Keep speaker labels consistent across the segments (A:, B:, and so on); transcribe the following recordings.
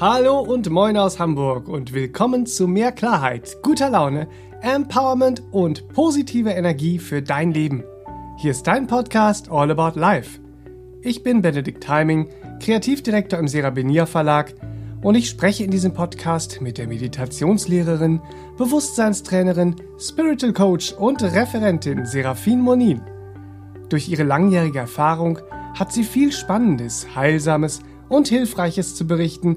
A: Hallo und moin aus Hamburg und willkommen zu mehr Klarheit, guter Laune, Empowerment und positive Energie für dein Leben. Hier ist dein Podcast All About Life. Ich bin Benedikt Timing, Kreativdirektor im Serabenia Verlag und ich spreche in diesem Podcast mit der Meditationslehrerin, Bewusstseinstrainerin, Spiritual Coach und Referentin Serafin Monin. Durch ihre langjährige Erfahrung hat sie viel Spannendes, Heilsames und Hilfreiches zu berichten,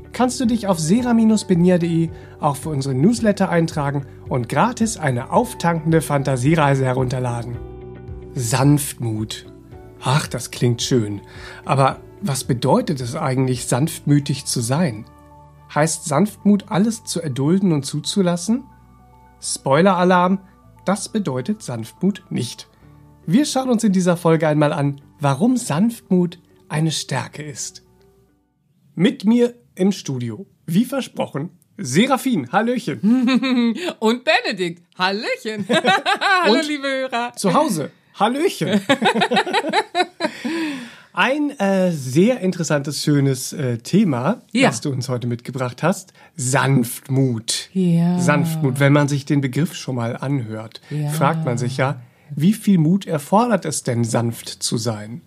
A: kannst du dich auf sera-benia.de auch für unsere Newsletter eintragen und gratis eine auftankende Fantasiereise herunterladen. Sanftmut. Ach, das klingt schön. Aber was bedeutet es eigentlich, sanftmütig zu sein? Heißt Sanftmut, alles zu erdulden und zuzulassen? Spoiler-Alarm, das bedeutet Sanftmut nicht. Wir schauen uns in dieser Folge einmal an, warum Sanftmut eine Stärke ist. Mit mir im Studio, wie versprochen, Serafin, Hallöchen.
B: Und Benedikt, Hallöchen. Hallo, liebe Hörer.
A: Zu Hause, Hallöchen. Ein äh, sehr interessantes, schönes äh, Thema,
B: Ja.
A: das du uns heute mitgebracht hast. Sanftmut.
B: Ja.
A: Sanftmut. Wenn man sich den Begriff schon mal anhört,
B: Ja.
A: fragt man sich ja, wie viel Mut erfordert es denn, sanft zu sein?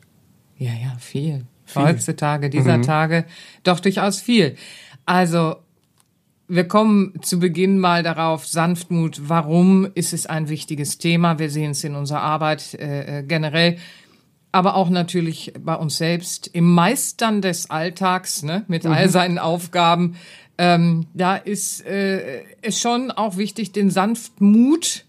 B: Ja, ja, viel.
A: Viel.
B: Heutzutage, dieser Tage, doch durchaus viel. Also, wir kommen zu Beginn mal darauf, Sanftmut, warum ist es ein wichtiges Thema? Wir sehen es in unserer Arbeit äh, äh, generell, aber auch natürlich bei uns selbst im Meistern des Alltags, ne, mit all seinen Aufgaben. Ähm, da ist äh, es schon auch wichtig, den Sanftmut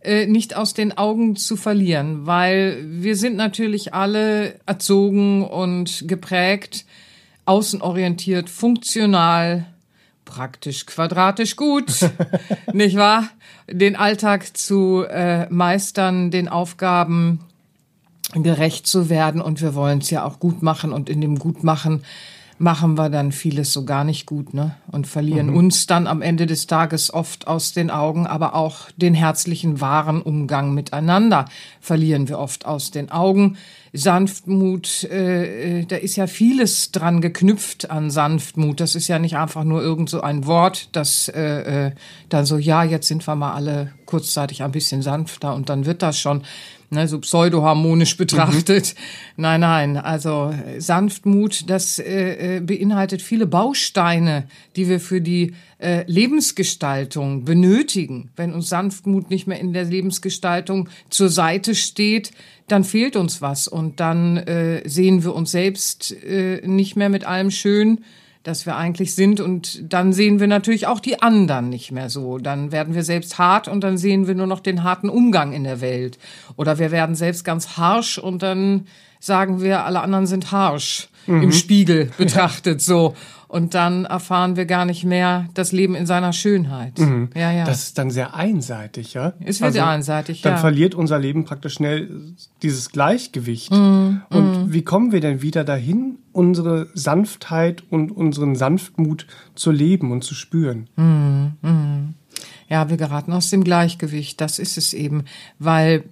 B: äh, nicht aus den Augen zu verlieren, weil wir sind natürlich alle erzogen und geprägt, außenorientiert, funktional, praktisch quadratisch gut, nicht wahr? Den Alltag zu äh, meistern, den Aufgaben gerecht zu werden und wir wollen es ja auch gut machen und in dem Gutmachen machen wir dann vieles so gar nicht gut, ne? Und verlieren uns dann am Ende des Tages oft aus den Augen, aber auch den herzlichen, wahren Umgang miteinander verlieren wir oft aus den Augen. Sanftmut, äh, äh, da ist ja vieles dran geknüpft an Sanftmut. Das ist ja nicht einfach nur irgend so ein Wort, das äh, äh, dann so, ja, jetzt sind wir mal alle kurzzeitig ein bisschen sanfter und dann wird das schon ne, so pseudoharmonisch betrachtet. Nein, nein, also äh, Sanftmut, das äh, äh, beinhaltet viele Bausteine, die wir für die äh, Lebensgestaltung benötigen. Wenn uns Sanftmut nicht mehr in der Lebensgestaltung zur Seite steht, dann fehlt uns was und dann äh, sehen wir uns selbst äh, nicht mehr mit allem schön, dass wir eigentlich sind und dann sehen wir natürlich auch die anderen nicht mehr so. Dann werden wir selbst hart und dann sehen wir nur noch den harten Umgang in der Welt. Oder wir werden selbst ganz harsch und dann sagen wir, alle anderen sind harsch im Spiegel betrachtet so. Und dann erfahren wir gar nicht mehr das Leben in seiner Schönheit. Ja, ja.
A: Das ist dann sehr einseitig, ja? Also,
B: Es wird sehr einseitig,
A: Dann
B: ja.
A: verliert unser Leben praktisch schnell dieses Gleichgewicht.
B: Mhm,
A: Und wie kommen wir denn wieder dahin, unsere Sanftheit und unseren Sanftmut zu leben und zu spüren?
B: Ja, wir geraten aus dem Gleichgewicht. Das ist es eben, weil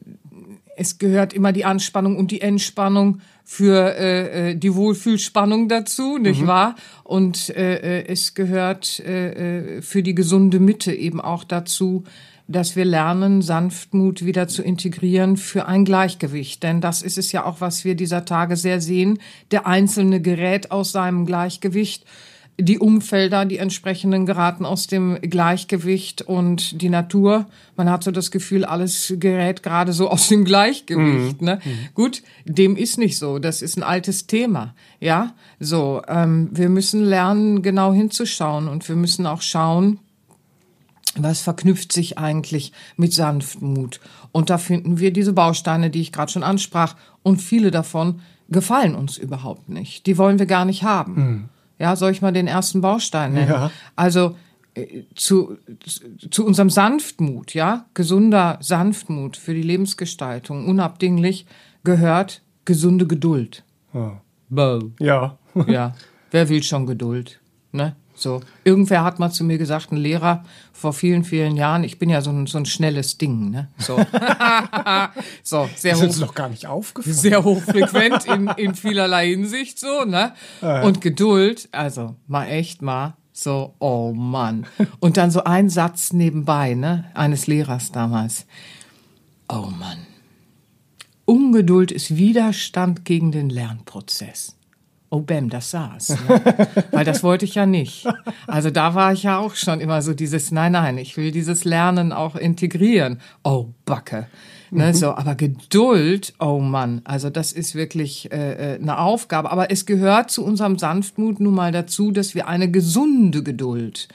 B: es gehört immer die Anspannung und die Entspannung für äh, äh, die Wohlfühlspannung dazu, nicht wahr? Und äh, äh, es gehört äh, äh, für die gesunde Mitte eben auch dazu, dass wir lernen, Sanftmut wieder zu integrieren für ein Gleichgewicht. Denn das ist es ja auch, was wir dieser Tage sehr sehen. Der Einzelne gerät aus seinem Gleichgewicht die Umfelder, die entsprechenden geraten aus dem Gleichgewicht und die Natur, man hat so das Gefühl, alles gerät gerade so aus dem Gleichgewicht. Ne? Gut, dem ist nicht so. Das ist ein altes Thema. Ja, so. Ähm, wir müssen lernen, genau hinzuschauen und wir müssen auch schauen, was verknüpft sich eigentlich mit Sanftmut. Und da finden wir diese Bausteine, die ich gerade schon ansprach, und viele davon gefallen uns überhaupt nicht. Die wollen wir gar nicht haben. Ja, soll ich mal den ersten Baustein nennen?
A: Ja.
B: Also äh, zu, zu unserem Sanftmut, ja, gesunder Sanftmut für die Lebensgestaltung, unabdinglich gehört gesunde Geduld.
A: Ja. Ja.
B: Ja, wer will schon Geduld? Ne? So, irgendwer hat mal zu mir gesagt, ein Lehrer vor vielen, vielen Jahren, ich bin ja so ein, so ein schnelles Ding, ne? So, so sehr
A: Das ist uns
B: hoch,
A: noch gar nicht aufgefallen.
B: sehr hochfrequent in, in vielerlei Hinsicht, so, ne? Und Geduld, also mal echt mal so, oh Mann. Und dann so ein Satz nebenbei, ne? Eines Lehrers damals. Oh Mann. Ungeduld ist Widerstand gegen den Lernprozess. Oh, Bäm, das saß. Ne? Weil das wollte ich ja nicht. Also da war ich ja auch schon immer so dieses, nein, nein, ich will dieses Lernen auch integrieren. Oh, Backe. Ne, so, aber Geduld, oh Mann, also das ist wirklich äh, äh, eine Aufgabe. Aber es gehört zu unserem Sanftmut nun mal dazu, dass wir eine gesunde Geduld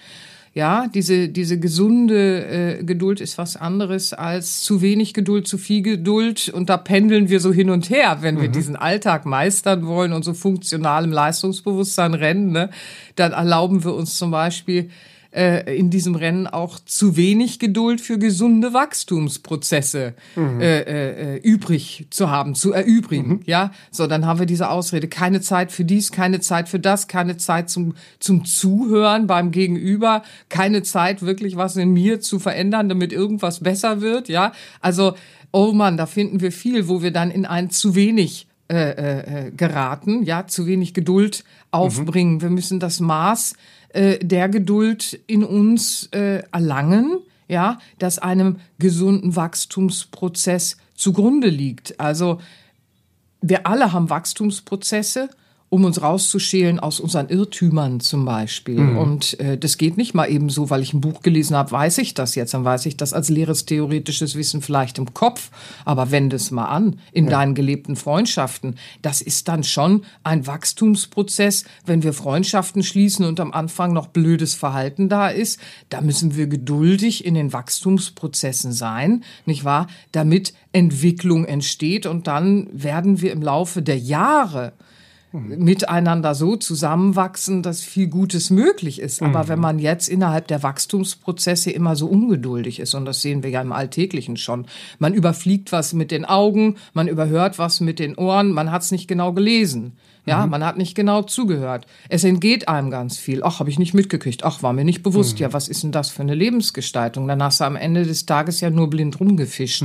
B: ja, diese, diese gesunde äh, Geduld ist was anderes als zu wenig Geduld, zu viel Geduld. Und da pendeln wir so hin und her, wenn wir diesen Alltag meistern wollen und so funktionalem Leistungsbewusstsein rennen. Ne? Dann erlauben wir uns zum Beispiel äh, in diesem Rennen auch zu wenig Geduld für gesunde Wachstumsprozesse äh, äh, äh, übrig zu haben, zu erübrigen. Ja, so dann haben wir diese Ausrede: keine Zeit für dies, keine Zeit für das, keine Zeit zum zum Zuhören beim Gegenüber, keine Zeit wirklich was in mir zu verändern, damit irgendwas besser wird. Ja, also oh Mann, da finden wir viel, wo wir dann in ein zu wenig äh, äh, äh, geraten, ja, zu wenig Geduld aufbringen. Wir müssen das Maß äh, der Geduld in uns äh, erlangen, ja, das einem gesunden Wachstumsprozess zugrunde liegt. Also wir alle haben Wachstumsprozesse, um uns rauszuschälen aus unseren Irrtümern zum Beispiel. Und äh, das geht nicht mal eben so, weil ich ein Buch gelesen habe, weiß ich das jetzt. Dann weiß ich das als leeres theoretisches Wissen vielleicht im Kopf. Aber wende es mal an in deinen gelebten Freundschaften. Das ist dann schon ein Wachstumsprozess, wenn wir Freundschaften schließen und am Anfang noch blödes Verhalten da ist. Da müssen wir geduldig in den Wachstumsprozessen sein, nicht wahr? Damit Entwicklung entsteht und dann werden wir im Laufe der Jahre miteinander so zusammenwachsen, dass viel Gutes möglich ist. Aber wenn man jetzt innerhalb der Wachstumsprozesse immer so ungeduldig ist, und das sehen wir ja im Alltäglichen schon, man überfliegt was mit den Augen, man überhört was mit den Ohren, man hat es nicht genau gelesen. Ja, man hat nicht genau zugehört. Es entgeht einem ganz viel. Ach, habe ich nicht mitgekriegt. Ach, war mir nicht bewusst. Ja, was ist denn das für eine Lebensgestaltung? Dann hast du am Ende des Tages ja nur blind rumgefischt.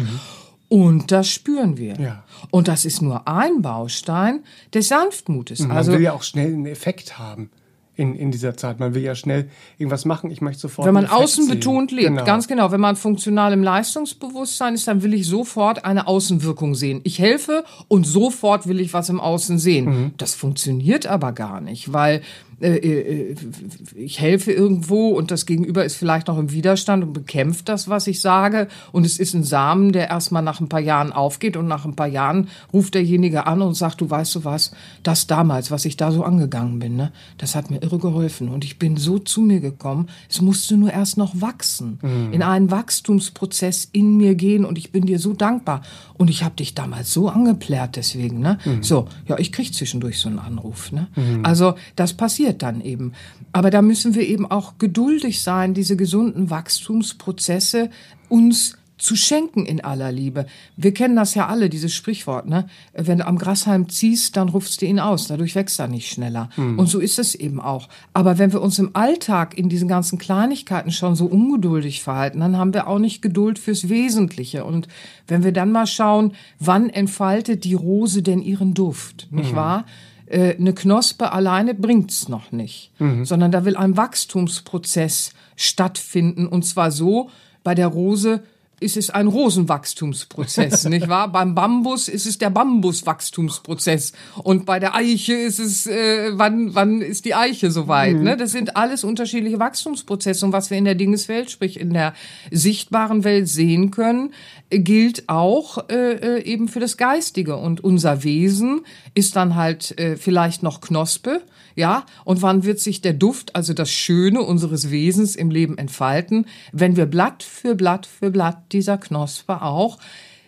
B: Und das spüren wir.
A: Ja.
B: Und das ist nur ein Baustein des Sanftmutes.
A: Man
B: Also
A: will ja auch schnell einen Effekt haben in, in dieser Zeit. Man will ja schnell irgendwas machen. Ich möchte sofort.
B: wenn man außen betont lebt,
A: Genau.
B: ganz genau, wenn man funktional im Leistungsbewusstsein ist, dann will ich sofort eine Außenwirkung sehen. Ich helfe und sofort will ich was im Außen sehen.
A: Mhm.
B: Das funktioniert aber gar nicht, weil ich helfe irgendwo und das Gegenüber ist vielleicht noch im Widerstand und bekämpft das, was ich sage. Und es ist ein Samen, der erstmal nach ein paar Jahren aufgeht und nach ein paar Jahren ruft derjenige an und sagt, du weißt du was, das damals, was ich da so angegangen bin, ne, das hat mir irre geholfen. Und ich bin so zu mir gekommen, es musste nur erst noch wachsen, in einen Wachstumsprozess in mir gehen und ich bin dir so dankbar. Und ich habe dich damals so angeplärt deswegen, ne? So, ja, ich krieg zwischendurch so einen Anruf, ne? Also das passiert dann eben. Aber da müssen wir eben auch geduldig sein, diese gesunden Wachstumsprozesse uns zu schenken in aller Liebe. Wir kennen das ja alle, dieses Sprichwort, ne? Wenn du am Grashalm ziehst, dann rufst du ihn aus, dadurch wächst er nicht schneller. Und so ist es eben auch. Aber wenn wir uns im Alltag in diesen ganzen Kleinigkeiten schon so ungeduldig verhalten, dann haben wir auch nicht Geduld fürs Wesentliche. Und wenn wir dann mal schauen, wann entfaltet die Rose denn ihren Duft, nicht wahr? Äh, eine Knospe alleine bringt's noch nicht, sondern da will ein Wachstumsprozess stattfinden. Und zwar so, bei der Rose ist es ein Rosenwachstumsprozess, nicht wahr? Beim Bambus ist es der Bambuswachstumsprozess und bei der Eiche ist es, äh, wann, wann ist die Eiche soweit? Ne? Das sind alles unterschiedliche Wachstumsprozesse und was wir in der Dingeswelt, sprich in der sichtbaren Welt sehen können, gilt auch äh, äh, eben für das Geistige und unser Wesen ist dann halt äh, vielleicht noch Knospe, ja, und wann wird sich der Duft, also das Schöne unseres Wesens im Leben entfalten, wenn wir Blatt für Blatt für Blatt dieser Knospe auch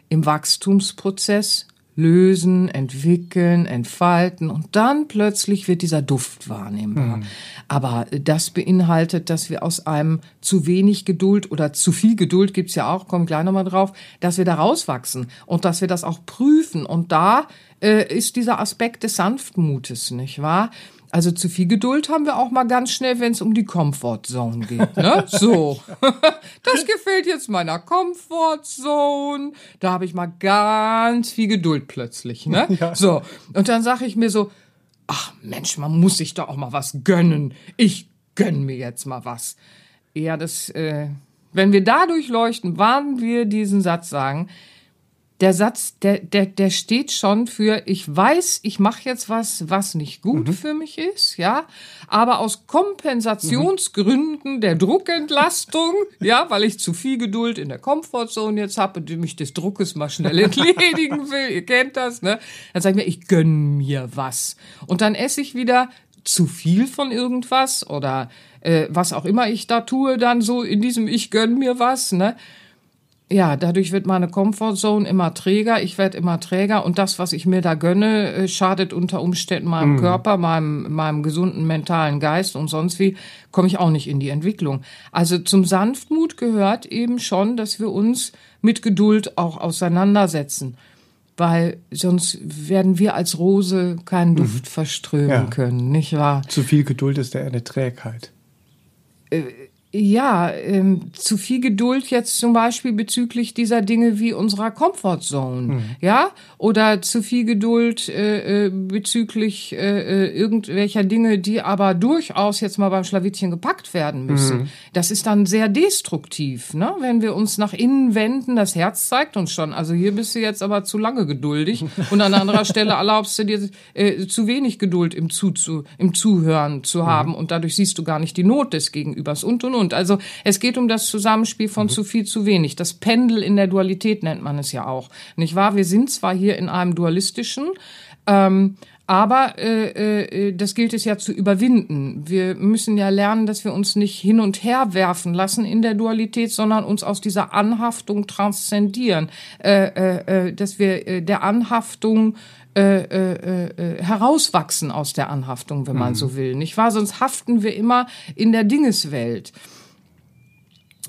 B: im Wachstumsprozess lösen, entwickeln, entfalten und dann plötzlich wird dieser Duft wahrnehmbar. Mhm. Aber das beinhaltet, dass wir aus einem zu wenig Geduld oder zu viel Geduld gibt's ja auch, komme gleich nochmal drauf, dass wir da rauswachsen und dass wir das auch prüfen. Und da äh, ist dieser Aspekt des Sanftmutes, nicht wahr? Also zu viel Geduld haben wir auch mal ganz schnell, wenn es um die Comfortzone geht. Ne? So, das gefällt jetzt meiner Comfortzone. Da habe ich mal ganz viel Geduld plötzlich. Ne? Ja. So, und dann sage ich mir so, ach Mensch, man muss sich doch auch mal was gönnen. Ich gönn mir jetzt mal was. Ja, das, äh, wenn wir dadurch leuchten, wann wir diesen Satz sagen, der Satz, der, der, der steht schon für, ich weiß, ich mache jetzt was, was nicht gut mhm. für mich ist, ja, aber aus Kompensationsgründen mhm. der Druckentlastung, ja, weil ich zu viel Geduld in der Komfortzone jetzt habe und mich des Druckes mal schnell entledigen will, ihr kennt das, ne, dann sage ich mir, ich gönn mir was. Und dann esse ich wieder zu viel von irgendwas oder äh, was auch immer ich da tue, dann so in diesem Ich gönn mir was, ne, ja, dadurch wird meine Comfortzone immer träger, ich werde immer träger und das, was ich mir da gönne, äh, schadet unter Umständen meinem mm. Körper, meinem, meinem gesunden mentalen Geist und sonst wie, komme ich auch nicht in die Entwicklung. Also zum Sanftmut gehört eben schon, dass wir uns mit Geduld auch auseinandersetzen, weil sonst werden wir als Rose keinen Duft mhm. verströmen ja. können, nicht wahr?
A: Zu viel Geduld ist ja eine Trägheit.
B: Äh, ja, ähm, zu viel Geduld jetzt zum Beispiel bezüglich dieser Dinge wie unserer Comfortzone, mhm. ja, oder zu viel Geduld äh, äh, bezüglich äh, äh, irgendwelcher Dinge, die aber durchaus jetzt mal beim Schlawittchen gepackt werden müssen. Mhm. Das ist dann sehr destruktiv, ne? Wenn wir uns nach innen wenden, das Herz zeigt uns schon. Also hier bist du jetzt aber zu lange geduldig und an anderer Stelle erlaubst du dir äh, zu wenig Geduld im, zu, zu, im Zuhören zu mhm. haben und dadurch siehst du gar nicht die Not des Gegenübers und und und. Also es geht um das Zusammenspiel von mhm. zu viel, zu wenig. Das Pendel in der Dualität nennt man es ja auch. Nicht wahr? Wir sind zwar hier in einem dualistischen, ähm, aber äh, äh, das gilt es ja zu überwinden. Wir müssen ja lernen, dass wir uns nicht hin und her werfen lassen in der Dualität, sondern uns aus dieser Anhaftung transzendieren. Äh, äh, äh dass wir äh, der Anhaftung äh, äh, äh, herauswachsen aus der Anhaftung, wenn man mhm. so will, nicht wahr? Sonst haften wir immer in der Dingeswelt.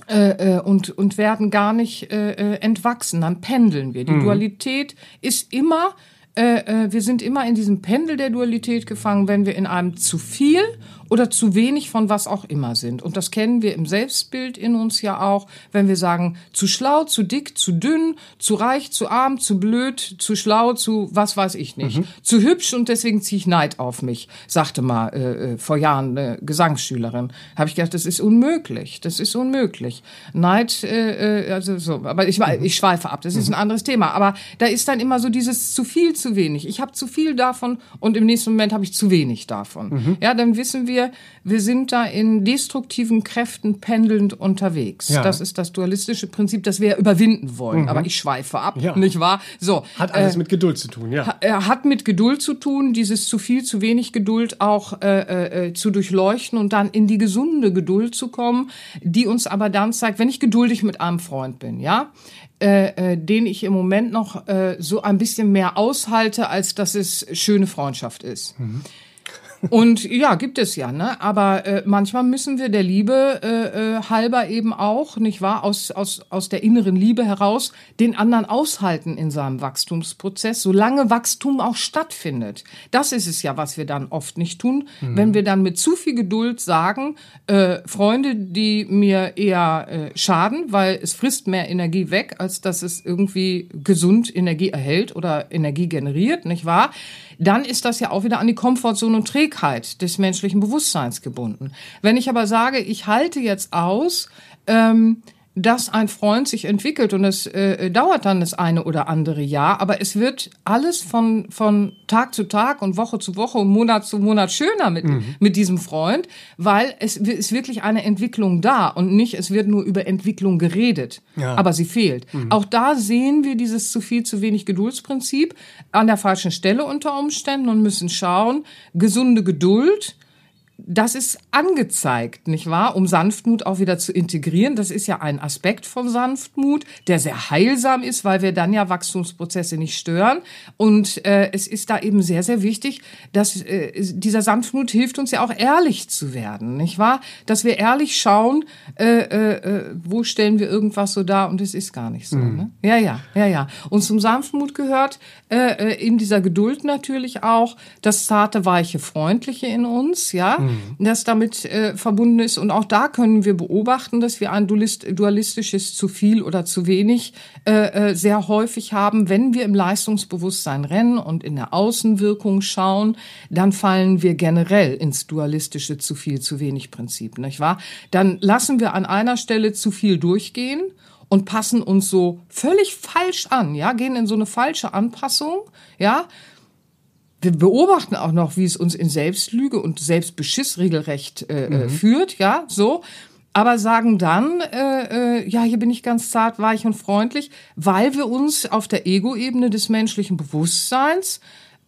B: Äh, äh, und, und werden gar nicht äh, äh, entwachsen. Dann pendeln wir. Die mhm. Dualität ist immer, äh, äh, wir sind immer in diesem Pendel der Dualität gefangen, wenn wir in einem zu viel oder zu wenig von was auch immer sind. Und das kennen wir im Selbstbild in uns ja auch, wenn wir sagen, zu schlau, zu dick, zu dünn, zu reich, zu arm, zu blöd, zu schlau, zu was weiß ich nicht. Mhm. Zu hübsch und deswegen ziehe ich Neid auf mich, sagte mal äh, äh vor Jahren eine Gesangsschülerin. Habe ich gedacht, das ist unmöglich, das ist unmöglich. Neid, äh, äh also so, aber ich, mhm. ich schweife ab, das ist ein mhm. anderes Thema. Aber da ist dann immer so dieses zu viel, zu wenig. Ich habe zu viel davon und im nächsten Moment habe ich zu wenig davon. Mhm. Ja, dann wissen wir, wir, wir sind da in destruktiven Kräften pendelnd unterwegs. Ja. Das ist das dualistische Prinzip, das wir überwinden wollen. Mhm. Aber ich schweife ab, ja. nicht wahr?
A: So. Hat alles äh, mit Geduld zu tun, ja.
B: Er hat mit Geduld zu tun, dieses zu viel, zu wenig Geduld auch äh, äh, äh, zu durchleuchten und dann in die gesunde Geduld zu kommen, die uns aber dann zeigt, wenn ich geduldig mit einem Freund bin, ja, äh, äh, den ich im Moment noch äh, so ein bisschen mehr aushalte, als dass es schöne Freundschaft ist. Mhm. Und ja, gibt es ja, ne? Aber äh, manchmal müssen wir der Liebe äh, äh, halber eben auch, nicht wahr, aus, aus, aus der inneren Liebe heraus den anderen aushalten in seinem Wachstumsprozess, solange Wachstum auch stattfindet. Das ist es ja, was wir dann oft nicht tun, mhm. wenn wir dann mit zu viel Geduld sagen, äh, Freunde, die mir eher äh, schaden, weil es frisst mehr Energie weg, als dass es irgendwie gesund Energie erhält oder Energie generiert, nicht wahr? Dann ist das ja auch wieder an die Komfortzone und Trägheit des menschlichen Bewusstseins gebunden. Wenn ich aber sage, ich halte jetzt aus, ähm, dass ein Freund sich entwickelt und es äh, dauert dann das eine oder andere Jahr, aber es wird alles von, von Tag zu Tag und Woche zu Woche und Monat zu Monat schöner mit, mhm. mit diesem Freund, weil es ist wirklich eine Entwicklung da und nicht, es wird nur über Entwicklung geredet, ja. aber sie fehlt. Mhm. Auch da sehen wir dieses zu viel, zu wenig Geduldsprinzip an der falschen Stelle unter Umständen und müssen schauen, gesunde Geduld, das ist angezeigt, nicht wahr? Um Sanftmut auch wieder zu integrieren. Das ist ja ein Aspekt von Sanftmut, der sehr heilsam ist, weil wir dann ja Wachstumsprozesse nicht stören. Und äh, es ist da eben sehr, sehr wichtig, dass äh, dieser Sanftmut hilft uns ja auch ehrlich zu werden, nicht wahr? Dass wir ehrlich schauen, äh, äh, äh wo stellen wir irgendwas so da und es ist gar nicht so. Mhm. Ne? Ja, ja, ja, ja. Und zum Sanftmut gehört äh, äh in dieser Geduld natürlich auch das zarte, weiche, freundliche in uns, ja. Mhm mhm. das damit äh, verbunden ist. Und auch da können wir beobachten, dass wir ein dualistisches zu viel oder zu wenig äh, äh, sehr häufig haben. Wenn wir im Leistungsbewusstsein rennen und in der Außenwirkung schauen, dann fallen wir generell ins dualistische zu viel, zu wenig Prinzip, nicht wahr? Dann lassen wir an einer Stelle zu viel durchgehen und passen uns so völlig falsch an, ja, gehen in so eine falsche Anpassung, ja, wir beobachten auch noch, wie es uns in Selbstlüge und Selbstbeschiss regelrecht äh, äh, mhm. führt, ja, so. Aber sagen dann, äh, äh, ja, hier bin ich ganz zart, weich und freundlich, weil wir uns auf der Ego-Ebene des menschlichen Bewusstseins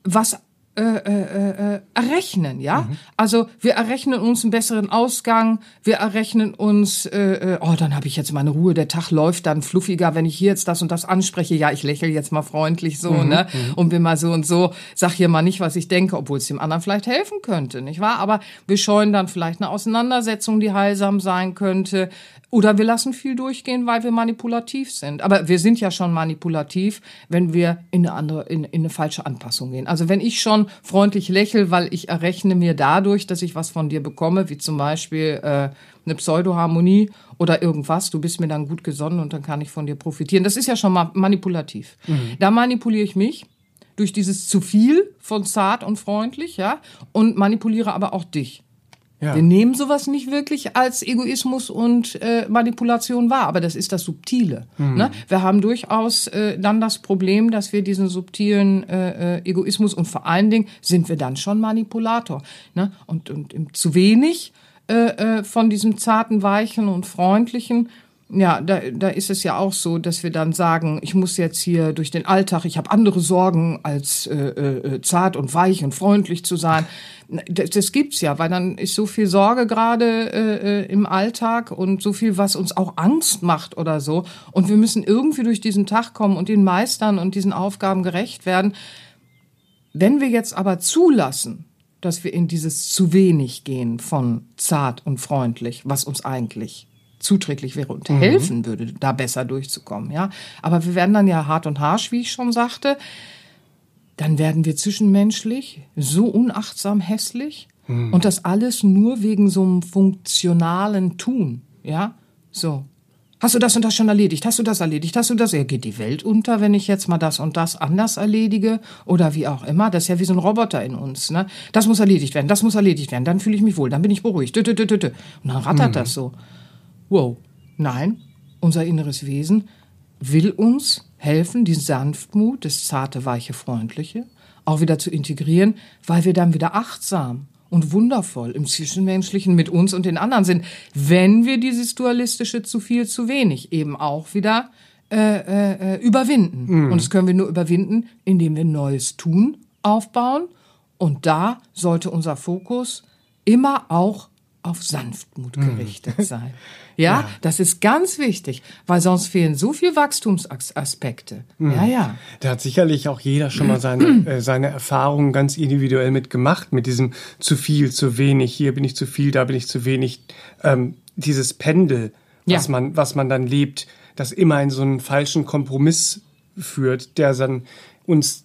B: was äh, äh, äh, errechnen, ja? Mhm. Also wir errechnen uns einen besseren Ausgang, wir errechnen uns, äh, äh, oh, dann habe ich jetzt meine Ruhe, der Tag läuft dann fluffiger, wenn ich hier jetzt das und das anspreche, ja, ich lächle jetzt mal freundlich so, mhm. ne? Mhm. Und bin mal so und so, sag hier mal nicht, was ich denke, obwohl es dem anderen vielleicht helfen könnte, nicht wahr? Aber wir scheuen dann vielleicht eine Auseinandersetzung, die heilsam sein könnte. Oder wir lassen viel durchgehen, weil wir manipulativ sind. Aber wir sind ja schon manipulativ, wenn wir in eine andere, in, in eine falsche Anpassung gehen. Also wenn ich schon freundlich lächle, weil ich errechne mir dadurch, dass ich was von dir bekomme, wie zum Beispiel äh, eine Pseudoharmonie oder irgendwas, du bist mir dann gut gesonnen und dann kann ich von dir profitieren. Das ist ja schon mal manipulativ. Mhm. Da manipuliere ich mich durch dieses zu viel von zart und freundlich, ja, und manipuliere aber auch dich. Ja. Wir nehmen sowas nicht wirklich als Egoismus und äh, Manipulation wahr, aber das ist das Subtile. Mhm. Ne? Wir haben durchaus äh, dann das Problem, dass wir diesen subtilen äh, äh, Egoismus und vor allen Dingen sind wir dann schon Manipulator. Ne? Und, und zu wenig äh, äh, von diesem zarten, weichen und freundlichen ja, da, da ist es ja auch so, dass wir dann sagen, ich muss jetzt hier durch den Alltag, ich habe andere Sorgen, als äh, äh, zart und weich und freundlich zu sein. Das, das gibt's ja, weil dann ist so viel Sorge gerade äh, im Alltag und so viel, was uns auch Angst macht oder so. Und wir müssen irgendwie durch diesen Tag kommen und ihn meistern und diesen Aufgaben gerecht werden. Wenn wir jetzt aber zulassen, dass wir in dieses zu wenig gehen von zart und freundlich, was uns eigentlich zuträglich wäre und mhm. helfen würde, da besser durchzukommen, ja. Aber wir werden dann ja hart und harsch, wie ich schon sagte. Dann werden wir zwischenmenschlich so unachtsam hässlich mhm. und das alles nur wegen so einem funktionalen Tun, ja. So. Hast du das und das schon erledigt? Hast du das erledigt? Hast du das? Ja, geht die Welt unter, wenn ich jetzt mal das und das anders erledige? Oder wie auch immer. Das ist ja wie so ein Roboter in uns. Ne? Das muss erledigt werden, das muss erledigt werden. Dann fühle ich mich wohl, dann bin ich beruhigt. Und dann rattert mhm. das so wow, nein, unser inneres Wesen will uns helfen, die Sanftmut, das zarte, weiche, freundliche, auch wieder zu integrieren, weil wir dann wieder achtsam und wundervoll im Zwischenmenschlichen mit uns und den anderen sind, wenn wir dieses dualistische zu viel, zu wenig eben auch wieder äh, äh, äh überwinden. Mhm. Und das können wir nur überwinden, indem wir Neues tun, aufbauen. Und da sollte unser Fokus immer auch auf Sanftmut hm. gerichtet mhm. sein. Ja, ja, das ist ganz wichtig, weil sonst fehlen so viel Wachstumsaspekte. Mhm. Ja, ja.
A: Da hat sicherlich auch jeder schon mal seine, äh, seine Erfahrungen ganz individuell mitgemacht, mit diesem zu viel, zu wenig, hier bin ich zu viel, da bin ich zu wenig. Ähm, dieses Pendel, was, ja. man, was man dann lebt, das immer in so einen falschen Kompromiss führt, der dann uns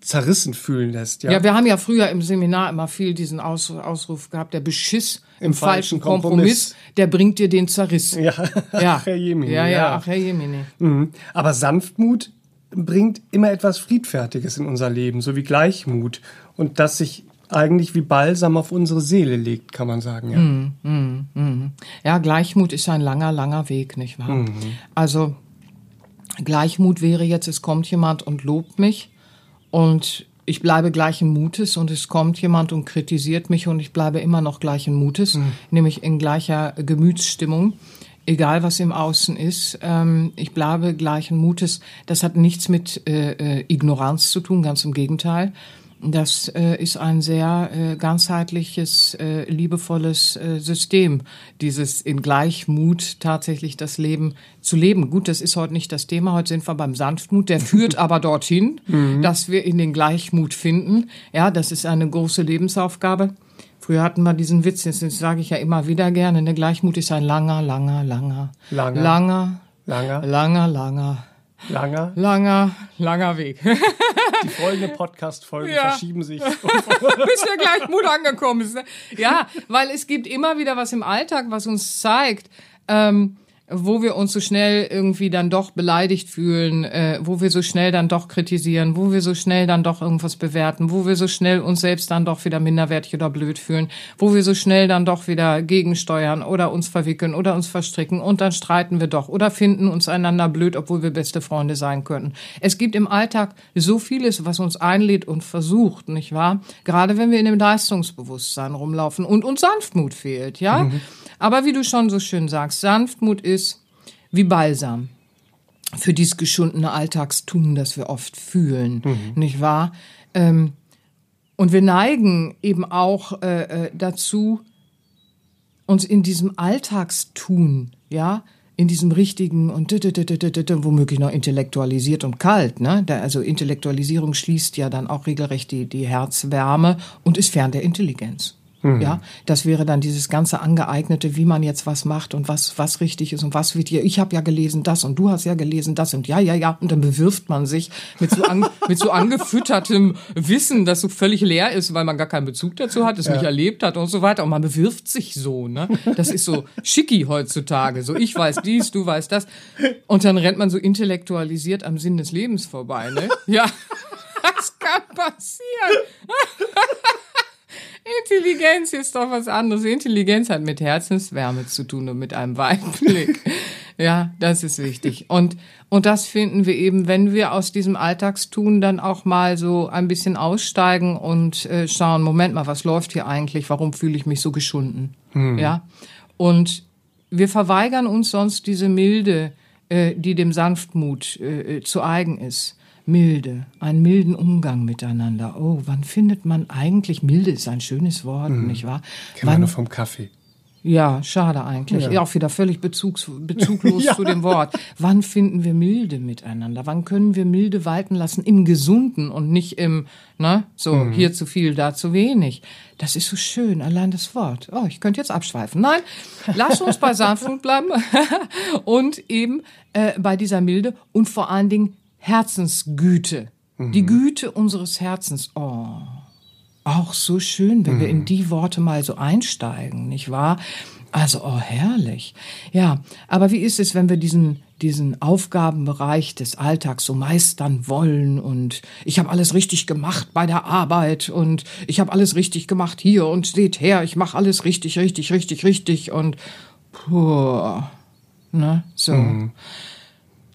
A: zerrissen fühlen lässt.
B: Ja, ja wir haben ja früher im Seminar immer viel diesen Aus, Ausruf gehabt, der Beschiss im, im falschen Kompromiss, Kompromiss, der bringt dir den Zerriss.
A: Ja, ja. ach, Herr
B: Jemini. Ja, ja, ach, Herr Jemini.
A: Mhm. Aber Sanftmut bringt immer etwas Friedfertiges in unser Leben, so wie Gleichmut. Und das sich eigentlich wie Balsam auf unsere Seele legt, kann man sagen. Ja,
B: mm, mm, mm. ja Gleichmut ist ein langer, langer Weg, nicht wahr? Mhm. Also Gleichmut wäre jetzt, es kommt jemand und lobt mich und ich bleibe gleichen Mutes und es kommt jemand und kritisiert mich und ich bleibe immer noch gleichen Mutes, mhm. nämlich in gleicher Gemütsstimmung, egal was im Außen ist. Ähm, ich bleibe gleichen Mutes. Das hat nichts mit äh, äh, Ignoranz zu tun, ganz im Gegenteil. Das äh, ist ein sehr äh, ganzheitliches, äh, liebevolles äh, System, dieses in Gleichmut tatsächlich das Leben zu leben. Gut, das ist heute nicht das Thema. Heute sind wir beim Sanftmut. Der führt aber dorthin, mhm. dass wir in den Gleichmut finden. Ja, das ist eine große Lebensaufgabe. Früher hatten wir diesen Witz, das sage ich ja immer wieder gerne. Der Gleichmut ist ein langer, langer, langer, langer, langer, langer, langer, langer
A: Langer.
B: Langer, langer Weg.
A: Die folgenden Podcast-Folgen ja. verschieben sich. Bis
B: der Gleichmut angekommen ist. Ne? Ja, weil es gibt immer wieder was im Alltag, was uns zeigt, ähm, wo wir uns so schnell irgendwie dann doch beleidigt fühlen, äh, wo wir so schnell dann doch kritisieren, wo wir so schnell dann doch irgendwas bewerten, wo wir so schnell uns selbst dann doch wieder minderwertig oder blöd fühlen, wo wir so schnell dann doch wieder gegensteuern oder uns verwickeln oder uns verstricken und dann streiten wir doch oder finden uns einander blöd, obwohl wir beste Freunde sein könnten. Es gibt im Alltag so vieles, was uns einlädt und versucht, nicht wahr? Gerade wenn wir in dem Leistungsbewusstsein rumlaufen und uns Sanftmut fehlt, ja? Mhm. Aber wie du schon so schön sagst, Sanftmut ist wie Balsam für dieses geschundene Alltagstun, das wir oft fühlen, mhm. nicht wahr? Ähm, und wir neigen eben auch äh, äh dazu, uns in diesem Alltagstun, ja, in diesem richtigen und womöglich noch intellektualisiert und kalt, ne? Also Intellektualisierung schließt ja dann auch regelrecht die, die Herzwärme und ist fern der Intelligenz. Mhm. Ja, das wäre dann dieses ganze angeeignete, wie man jetzt was macht und was was richtig ist und was wird hier. Ich habe ja gelesen das und du hast ja gelesen das und ja ja ja und dann bewirft man sich mit so an, mit so angefüttertem Wissen, das so völlig leer ist, weil man gar keinen Bezug dazu hat, es ja. nicht erlebt hat und so weiter und man bewirft sich so. Ne, das ist so schicki heutzutage. So ich weiß dies, du weißt das und dann rennt man so intellektualisiert am Sinn des Lebens vorbei. Ne, ja, das kann passieren. Intelligenz ist doch was anderes. Intelligenz hat mit Herzenswärme zu tun und mit einem Weitblick. ja, das ist wichtig. Und, und das finden wir eben, wenn wir aus diesem Alltagstun dann auch mal so ein bisschen aussteigen und äh, schauen, Moment mal, was läuft hier eigentlich? Warum fühle ich mich so geschunden? Hm. Ja. Und wir verweigern uns sonst diese Milde, äh, die dem Sanftmut äh, zu eigen ist. Milde, einen milden Umgang miteinander. Oh, wann findet man eigentlich, milde ist ein schönes Wort, mhm. nicht wahr?
A: Kennen wir nur vom Kaffee.
B: Ja, schade eigentlich. Ja. Auch wieder völlig bezugs, bezuglos ja. zu dem Wort. Wann finden wir Milde miteinander? Wann können wir Milde walten lassen im Gesunden und nicht im, ne, so mhm. hier zu viel, da zu wenig? Das ist so schön, allein das Wort. Oh, ich könnte jetzt abschweifen. Nein, lass uns bei Sanftmut bleiben und eben äh, bei dieser Milde und vor allen Dingen Herzensgüte. Mhm. Die Güte unseres Herzens. Oh, auch so schön, wenn mhm. wir in mhm. die Worte mal so einsteigen, nicht wahr? Also, oh, herrlich. Ja, aber wie ist es, wenn wir diesen, diesen Aufgabenbereich des Alltags so meistern wollen und ich habe alles richtig gemacht bei der Arbeit und ich habe alles richtig gemacht hier und steht her, ich mache alles richtig, richtig, richtig, richtig und puh, ne, so. Mhm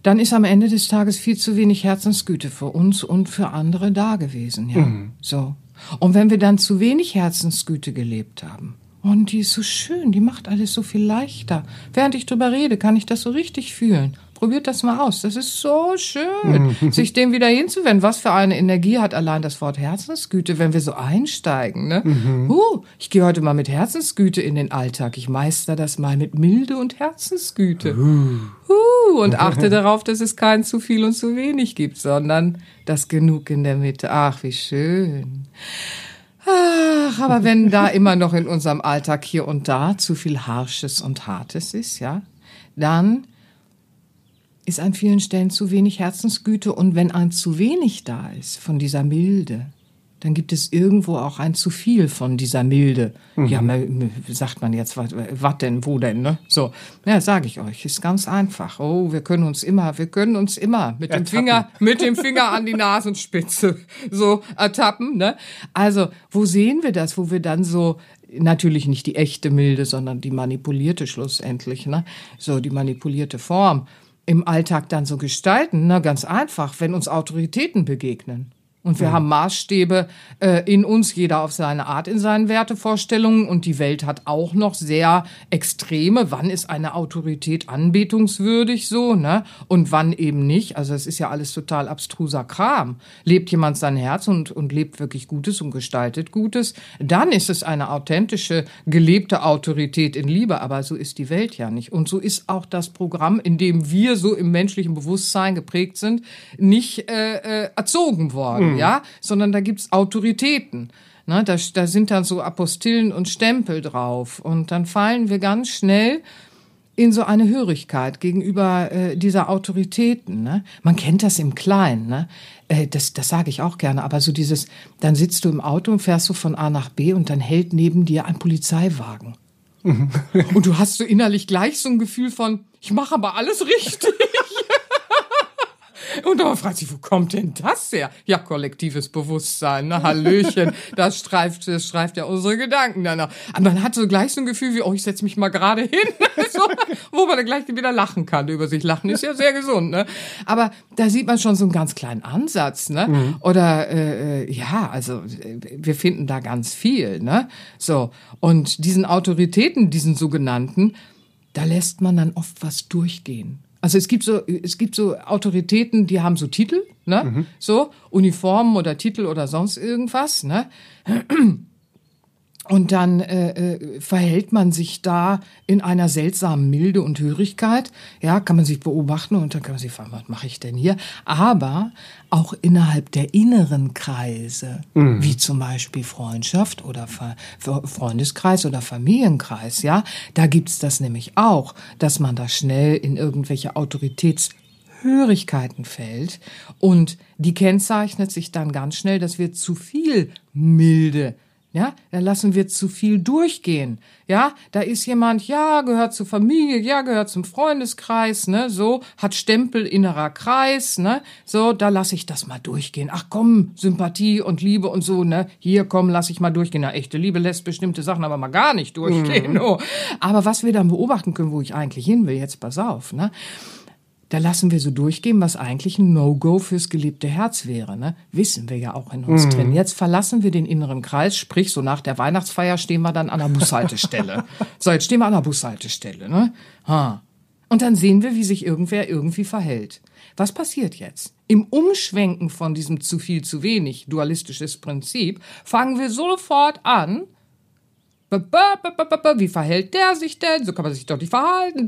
B: dann ist am Ende des Tages viel zu wenig Herzensgüte für uns und für andere da gewesen, ja. Mhm. So. Und wenn wir dann zu wenig Herzensgüte gelebt haben, und die ist so schön, die macht alles so viel leichter. Während ich drüber rede, kann ich das so richtig fühlen. Probiert das mal aus. Das ist so schön, mhm. sich dem wieder hinzuwenden. Was für eine Energie hat allein das Wort Herzensgüte, wenn wir so einsteigen. Ne? Mhm. Uh, ich gehe heute mal mit Herzensgüte in den Alltag. Ich meister das mal mit Milde und Herzensgüte. Uh. Uh, und achte darauf, dass es kein zu viel und zu wenig gibt, sondern das Genug in der Mitte. Ach, wie schön. Ach, aber wenn da immer noch in unserem Alltag hier und da zu viel Harsches und Hartes ist, ja, dann ist an vielen Stellen zu wenig Herzensgüte und wenn ein zu wenig da ist von dieser Milde, dann gibt es irgendwo auch ein zu viel von dieser Milde. Mhm. Ja, sagt man jetzt, was, was denn, wo denn, ne? So, ja, sage ich euch, ist ganz einfach. Oh, wir können uns immer, wir können uns immer mit ertappen. dem Finger, mit dem Finger an die Nasenspitze so ertappen, ne? Also, wo sehen wir das, wo wir dann so natürlich nicht die echte Milde, sondern die manipulierte schlussendlich, ne? So die manipulierte Form im Alltag dann so gestalten? Na, ganz einfach, wenn uns Autoritäten begegnen. Und wir mhm. haben Maßstäbe äh, in uns, jeder auf seine Art in seinen Wertevorstellungen. Und die Welt hat auch noch sehr extreme. Wann ist eine Autorität anbetungswürdig so, ne? Und wann eben nicht? Also es ist ja alles total abstruser Kram. Lebt jemand sein Herz und, und lebt wirklich Gutes und gestaltet Gutes, dann ist es eine authentische, gelebte Autorität in Liebe. Aber so ist die Welt ja nicht. Und so ist auch das Programm, in dem wir so im menschlichen Bewusstsein geprägt sind, nicht äh, äh, erzogen worden mhm. Ja, sondern da gibt's Autoritäten. Ne, da, da sind dann so Apostillen und Stempel drauf. Und dann fallen wir ganz schnell in so eine Hörigkeit gegenüber äh, dieser Autoritäten. Ne? Man kennt das im Kleinen, ne? Äh, das, das sage ich auch gerne, aber so dieses, dann sitzt du im Auto und fährst du von A nach B und dann hält neben dir ein Polizeiwagen. Mhm. und du hast so innerlich gleich so ein Gefühl von, ich mache aber alles richtig. Und man fragt sich, wo kommt denn das her? Ja, kollektives Bewusstsein, ne? Hallöchen. Das streift, das streift ja unsere Gedanken danach. Aber man hat so gleich so ein Gefühl wie, oh, ich setz mich mal gerade hin. so, wo man dann gleich wieder lachen kann über sich. Lachen ist ja sehr gesund, ne? Aber da sieht man schon so einen ganz kleinen Ansatz, ne? Mhm. Oder, äh, äh ja, also, wir finden da ganz viel, ne? So. Und diesen Autoritäten, diesen sogenannten, da lässt man dann oft was durchgehen. Also es gibt so, es gibt so Autoritäten, die haben so Titel, ne? Mhm. So, Uniformen oder Titel oder sonst irgendwas, ne? Und dann äh, äh, verhält man sich da in einer seltsamen Milde und Hörigkeit. Ja, kann man sich beobachten und dann kann man sich fragen, was mache ich denn hier? Aber auch innerhalb der inneren Kreise, mhm. wie zum Beispiel Freundschaft oder Freundeskreis oder Familienkreis, ja, da gibt's das nämlich auch, dass man da schnell in irgendwelche Autoritätshörigkeiten fällt und die kennzeichnet sich dann ganz schnell, dass wir zu viel Milde ja, da lassen wir zu viel durchgehen. Ja, da ist jemand, ja, gehört zur Familie, ja, gehört zum Freundeskreis, ne, so, hat Stempel innerer Kreis, ne, so, da lasse ich das mal durchgehen. Ach komm, Sympathie und Liebe und so, ne, hier komm, lass ich mal durchgehen. Na, echte Liebe lässt bestimmte Sachen aber mal gar nicht durchgehen. Mhm. Oh. Aber was wir dann beobachten können, wo ich eigentlich hin will, jetzt pass auf, ne, da lassen wir so durchgehen, was eigentlich ein No-Go fürs geliebte Herz wäre. Ne? Wissen wir ja auch in uns mhm. drin. Jetzt verlassen wir den inneren Kreis, sprich so nach der Weihnachtsfeier stehen wir dann an der Bushaltestelle. so, jetzt stehen wir an der Bushaltestelle. Ne? Ha. Und dann sehen wir, wie sich irgendwer irgendwie verhält. Was passiert jetzt? Im Umschwenken von diesem zu viel, zu wenig dualistisches Prinzip fangen wir sofort an, wie verhält der sich denn? So kann man sich doch nicht verhalten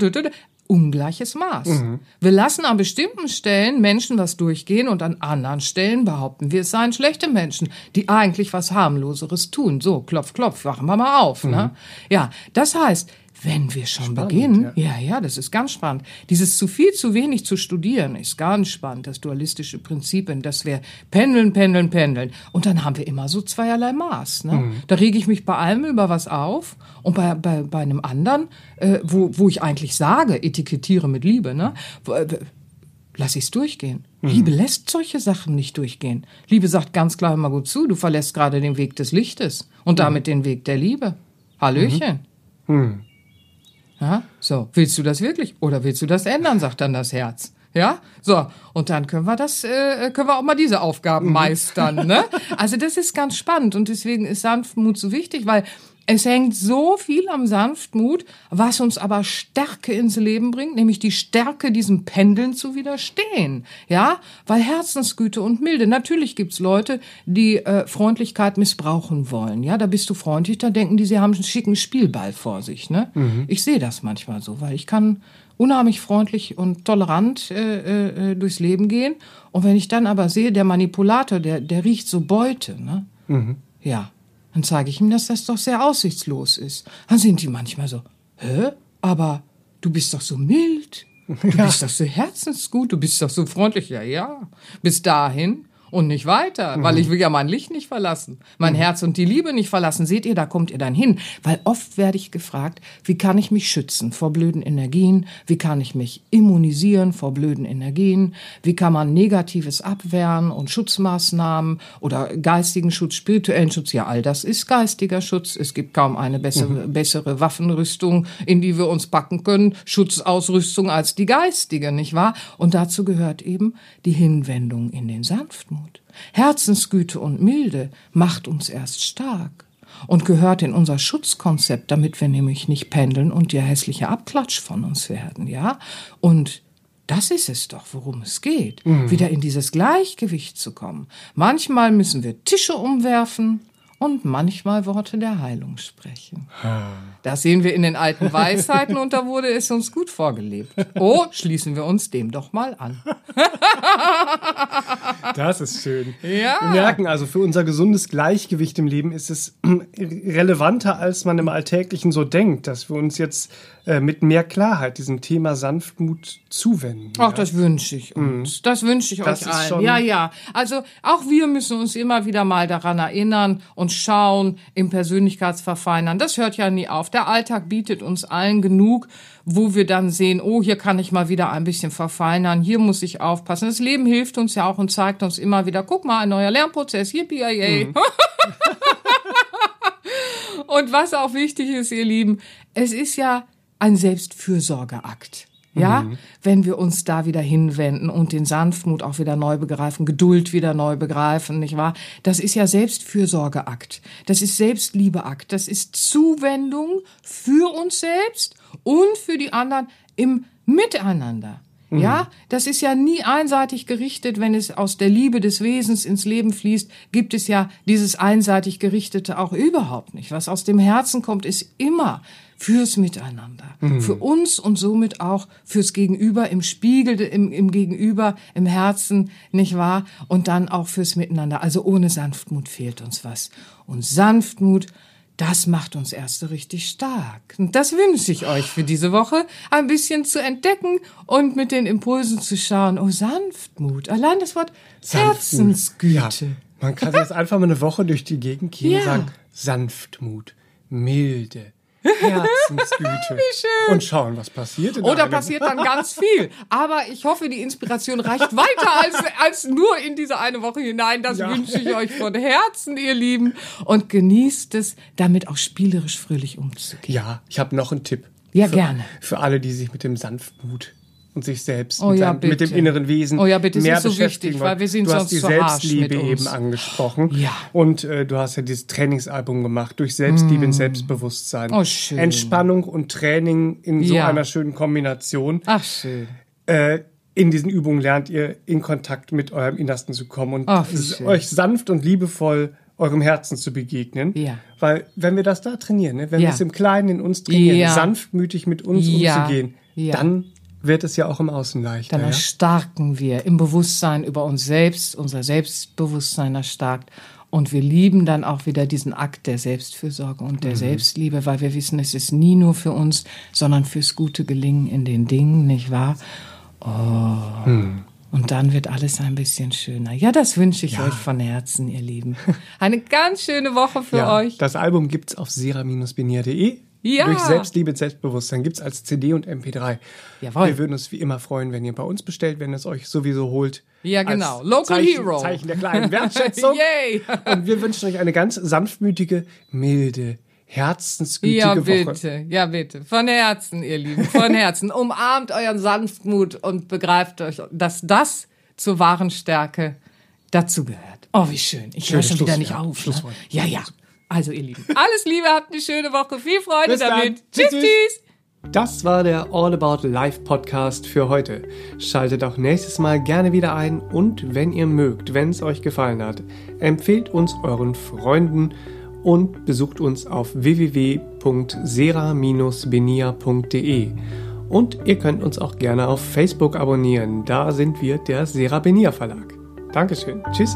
B: ungleiches Maß. Mhm. Wir lassen an bestimmten Stellen Menschen was durchgehen und an anderen Stellen behaupten wir, es seien schlechte Menschen, die eigentlich was harmloseres tun. So, klopf, klopf, wachen wir mal auf. Ne? Mhm. Ne? Ja, das heißt, wenn wir schon spannend, beginnen, ja. ja, ja, das ist ganz spannend. Dieses zu viel, zu wenig zu studieren ist ganz spannend, das dualistische Prinzip, in das wir pendeln, pendeln, pendeln. Und dann haben wir immer so zweierlei Maß. Ne? Mhm. Da rege ich mich bei allem über was auf und bei, bei, bei einem anderen, äh, wo, wo ich eigentlich sage, etikettiere mit Liebe, ne? Äh, lass ich's durchgehen. Mhm. Liebe lässt solche Sachen nicht durchgehen. Liebe sagt ganz klar immer gut zu, du verlässt gerade den Weg des Lichtes und mhm. damit den Weg der Liebe. Hallöchen. Mhm. Ja, so, willst du das wirklich oder willst du das ändern, sagt dann das Herz. Ja, so und dann können wir das, äh, können wir auch mal diese Aufgaben mhm. meistern. Ne? Also das ist ganz spannend und deswegen ist Sanftmut so wichtig, weil es hängt so viel am Sanftmut, was uns aber Stärke ins Leben bringt, nämlich die Stärke, diesem Pendeln zu widerstehen. Ja, weil Herzensgüte und Milde. Natürlich gibt's Leute, die äh, Freundlichkeit missbrauchen wollen. Ja, da bist du freundlich, da denken die, sie haben einen schicken Spielball vor sich. Ne? Mhm. Ich sehe das manchmal so, weil ich kann unheimlich freundlich und tolerant äh, äh, durchs Leben gehen. Und wenn ich dann aber sehe, der Manipulator, der, der riecht so Beute. Ne? Mhm. Ja, dann zeige ich ihm, dass das doch sehr aussichtslos ist. Dann sind die manchmal so, hä? Aber du bist doch so mild. Du ja. bist doch so herzensgut, du bist doch so freundlich. Ja, ja. Bis dahin und nicht weiter, mhm. weil ich will ja mein Licht nicht verlassen, mein mhm. Herz und die Liebe nicht verlassen. Seht ihr, da kommt ihr dann hin, weil oft werde ich gefragt, wie kann ich mich schützen vor blöden Energien? Wie kann ich mich immunisieren vor blöden Energien? Wie kann man negatives abwehren und Schutzmaßnahmen oder geistigen Schutz, spirituellen Schutz? Ja, all das ist geistiger Schutz. Es gibt kaum eine bessere, mhm. bessere Waffenrüstung, in die wir uns packen können, Schutzausrüstung als die geistige, nicht wahr? Und dazu gehört eben die Hinwendung in den Sanftmut. Sanftmut. Herzensgüte und Milde macht uns erst stark und gehört in unser Schutzkonzept, damit wir nämlich nicht pendeln und der hässliche Abklatsch von uns werden, ja? Und das ist es doch, worum es geht, mhm. wieder in dieses Gleichgewicht zu kommen. Manchmal müssen wir Tische umwerfen, und manchmal Worte der Heilung sprechen. Das sehen wir in den alten Weisheiten und da wurde es uns gut vorgelebt. Oh, schließen wir uns dem doch mal an.
A: Das ist schön. Ja. Wir merken also, für unser gesundes Gleichgewicht im Leben ist es relevanter, als man im Alltäglichen so denkt, dass wir uns jetzt äh, mit mehr Klarheit diesem Thema Sanftmut zuwenden.
B: Ach, ja. das wünsche ich uns. Mhm. Das wünsche ich das euch allen. Ja, ja. Also auch wir müssen uns immer wieder mal daran erinnern und schauen im Persönlichkeitsverfeinern. Das hört ja nie auf. Der Alltag bietet uns allen genug, wo wir dann sehen, oh, hier kann ich mal wieder ein bisschen verfeinern, hier muss ich aufpassen. Das Leben hilft uns ja auch und zeigt uns immer wieder, guck mal, ein neuer Lernprozess, yippie, yay. Mhm. und was auch wichtig ist, ihr Lieben, es ist ja ein Selbstfürsorgeakt. Ja, mhm. wenn wir uns da wieder hinwenden und den Sanftmut auch wieder neu begreifen, Geduld wieder neu begreifen, nicht wahr? Das ist ja Selbstfürsorgeakt. Das ist Selbstliebeakt. Das ist Zuwendung für uns selbst und für die anderen im Miteinander. Mhm. Ja, das ist ja nie einseitig gerichtet, wenn es aus der Liebe des Wesens ins Leben fließt, gibt es ja dieses einseitig gerichtete auch überhaupt nicht. Was aus dem Herzen kommt, ist immer fürs Miteinander, mhm. für uns und somit auch fürs Gegenüber im Spiegel, im, im Gegenüber, im Herzen, nicht wahr? Und dann auch fürs Miteinander. Also ohne Sanftmut fehlt uns was. Und Sanftmut, das macht uns erst richtig stark. Und das wünsche ich euch für diese Woche, ein bisschen zu entdecken und mit den Impulsen zu schauen. Oh, Sanftmut. Allein das Wort Sanftmut. Herzensgüte. Ja.
A: Man kann jetzt einfach mal eine Woche durch die Gegend gehen ja. und sagen, Sanftmut, Milde, Herzensgüte. Und schauen, was passiert.
B: Oder oh, passiert dann ganz viel. Aber ich hoffe, die Inspiration reicht weiter als, als nur in diese eine Woche hinein. Das ja. wünsche ich euch von Herzen, ihr Lieben. Und genießt es, damit auch spielerisch fröhlich umzugehen.
A: Ja, ich habe noch einen Tipp.
B: Ja,
A: für,
B: gerne.
A: Für alle, die sich mit dem Sanftmut und sich selbst oh, mit, ja, seinem, mit, dem inneren Wesen oh, ja, bitte, mehr ist so wichtig, weil wir sind du hast die Selbstliebe eben angesprochen ja. und äh, du hast ja dieses Trainingsalbum gemacht durch Selbstliebe mm. und Selbstbewusstsein.
B: Oh, schön.
A: Entspannung und Training in so einer schönen Kombination.
B: Ach schön.
A: Äh, in diesen Übungen lernt ihr in Kontakt mit eurem Innersten zu kommen und Ach, euch sanft und liebevoll eurem Herzen zu begegnen.
B: Ja.
A: Weil wenn wir das da trainieren, ne, wenn wir es im Kleinen in uns trainieren, sanftmütig mit uns umzugehen, dann wird es ja auch im Außen leichter.
B: Dann erstarken ja? wir im Bewusstsein über uns selbst, unser Selbstbewusstsein erstarkt. Und wir lieben dann auch wieder diesen Akt der Selbstfürsorge und der mhm. Selbstliebe, weil wir wissen, es ist nie nur für uns, sondern fürs gute Gelingen in den Dingen, nicht wahr? Oh. Mhm. Und dann wird alles ein bisschen schöner. Ja, das wünsche ich ja. euch von Herzen, ihr Lieben. Eine ganz schöne Woche für ja, euch.
A: Das Album gibt's auf sera-benier.de.
B: Ja.
A: Durch Selbstliebe, Selbstbewusstsein gibt's als CD und MP3.
B: Jawohl.
A: Wir würden uns wie immer freuen, wenn ihr bei uns bestellt, wenn es euch sowieso holt.
B: Ja, genau. Local
A: Zeichen,
B: Hero.
A: Zeichen der kleinen Wertschätzung.
B: Yay.
A: und wir wünschen euch eine ganz sanftmütige, milde, herzensgütige
B: ja,
A: bitte.
B: Woche. Ja, bitte. Von Herzen, ihr Lieben. Von Herzen. Umarmt euren Sanftmut und begreift euch, dass das zur wahren Stärke dazugehört. Oh, wie schön. Ich höre schon wieder nicht auf. Ne? Ja, ja. Also, ihr Lieben, alles Liebe, habt eine schöne Woche. Viel Freude damit. Tschüss, tschüss, tschüss.
A: Das war der All About Life Podcast für heute. Schaltet auch nächstes Mal gerne wieder ein und wenn ihr mögt, wenn es euch gefallen hat, empfehlt uns euren Freunden und besucht uns auf www.sera-benia.de. Und ihr könnt uns auch gerne auf Facebook abonnieren. Da sind wir der Sera Benia Verlag. Dankeschön. Tschüss.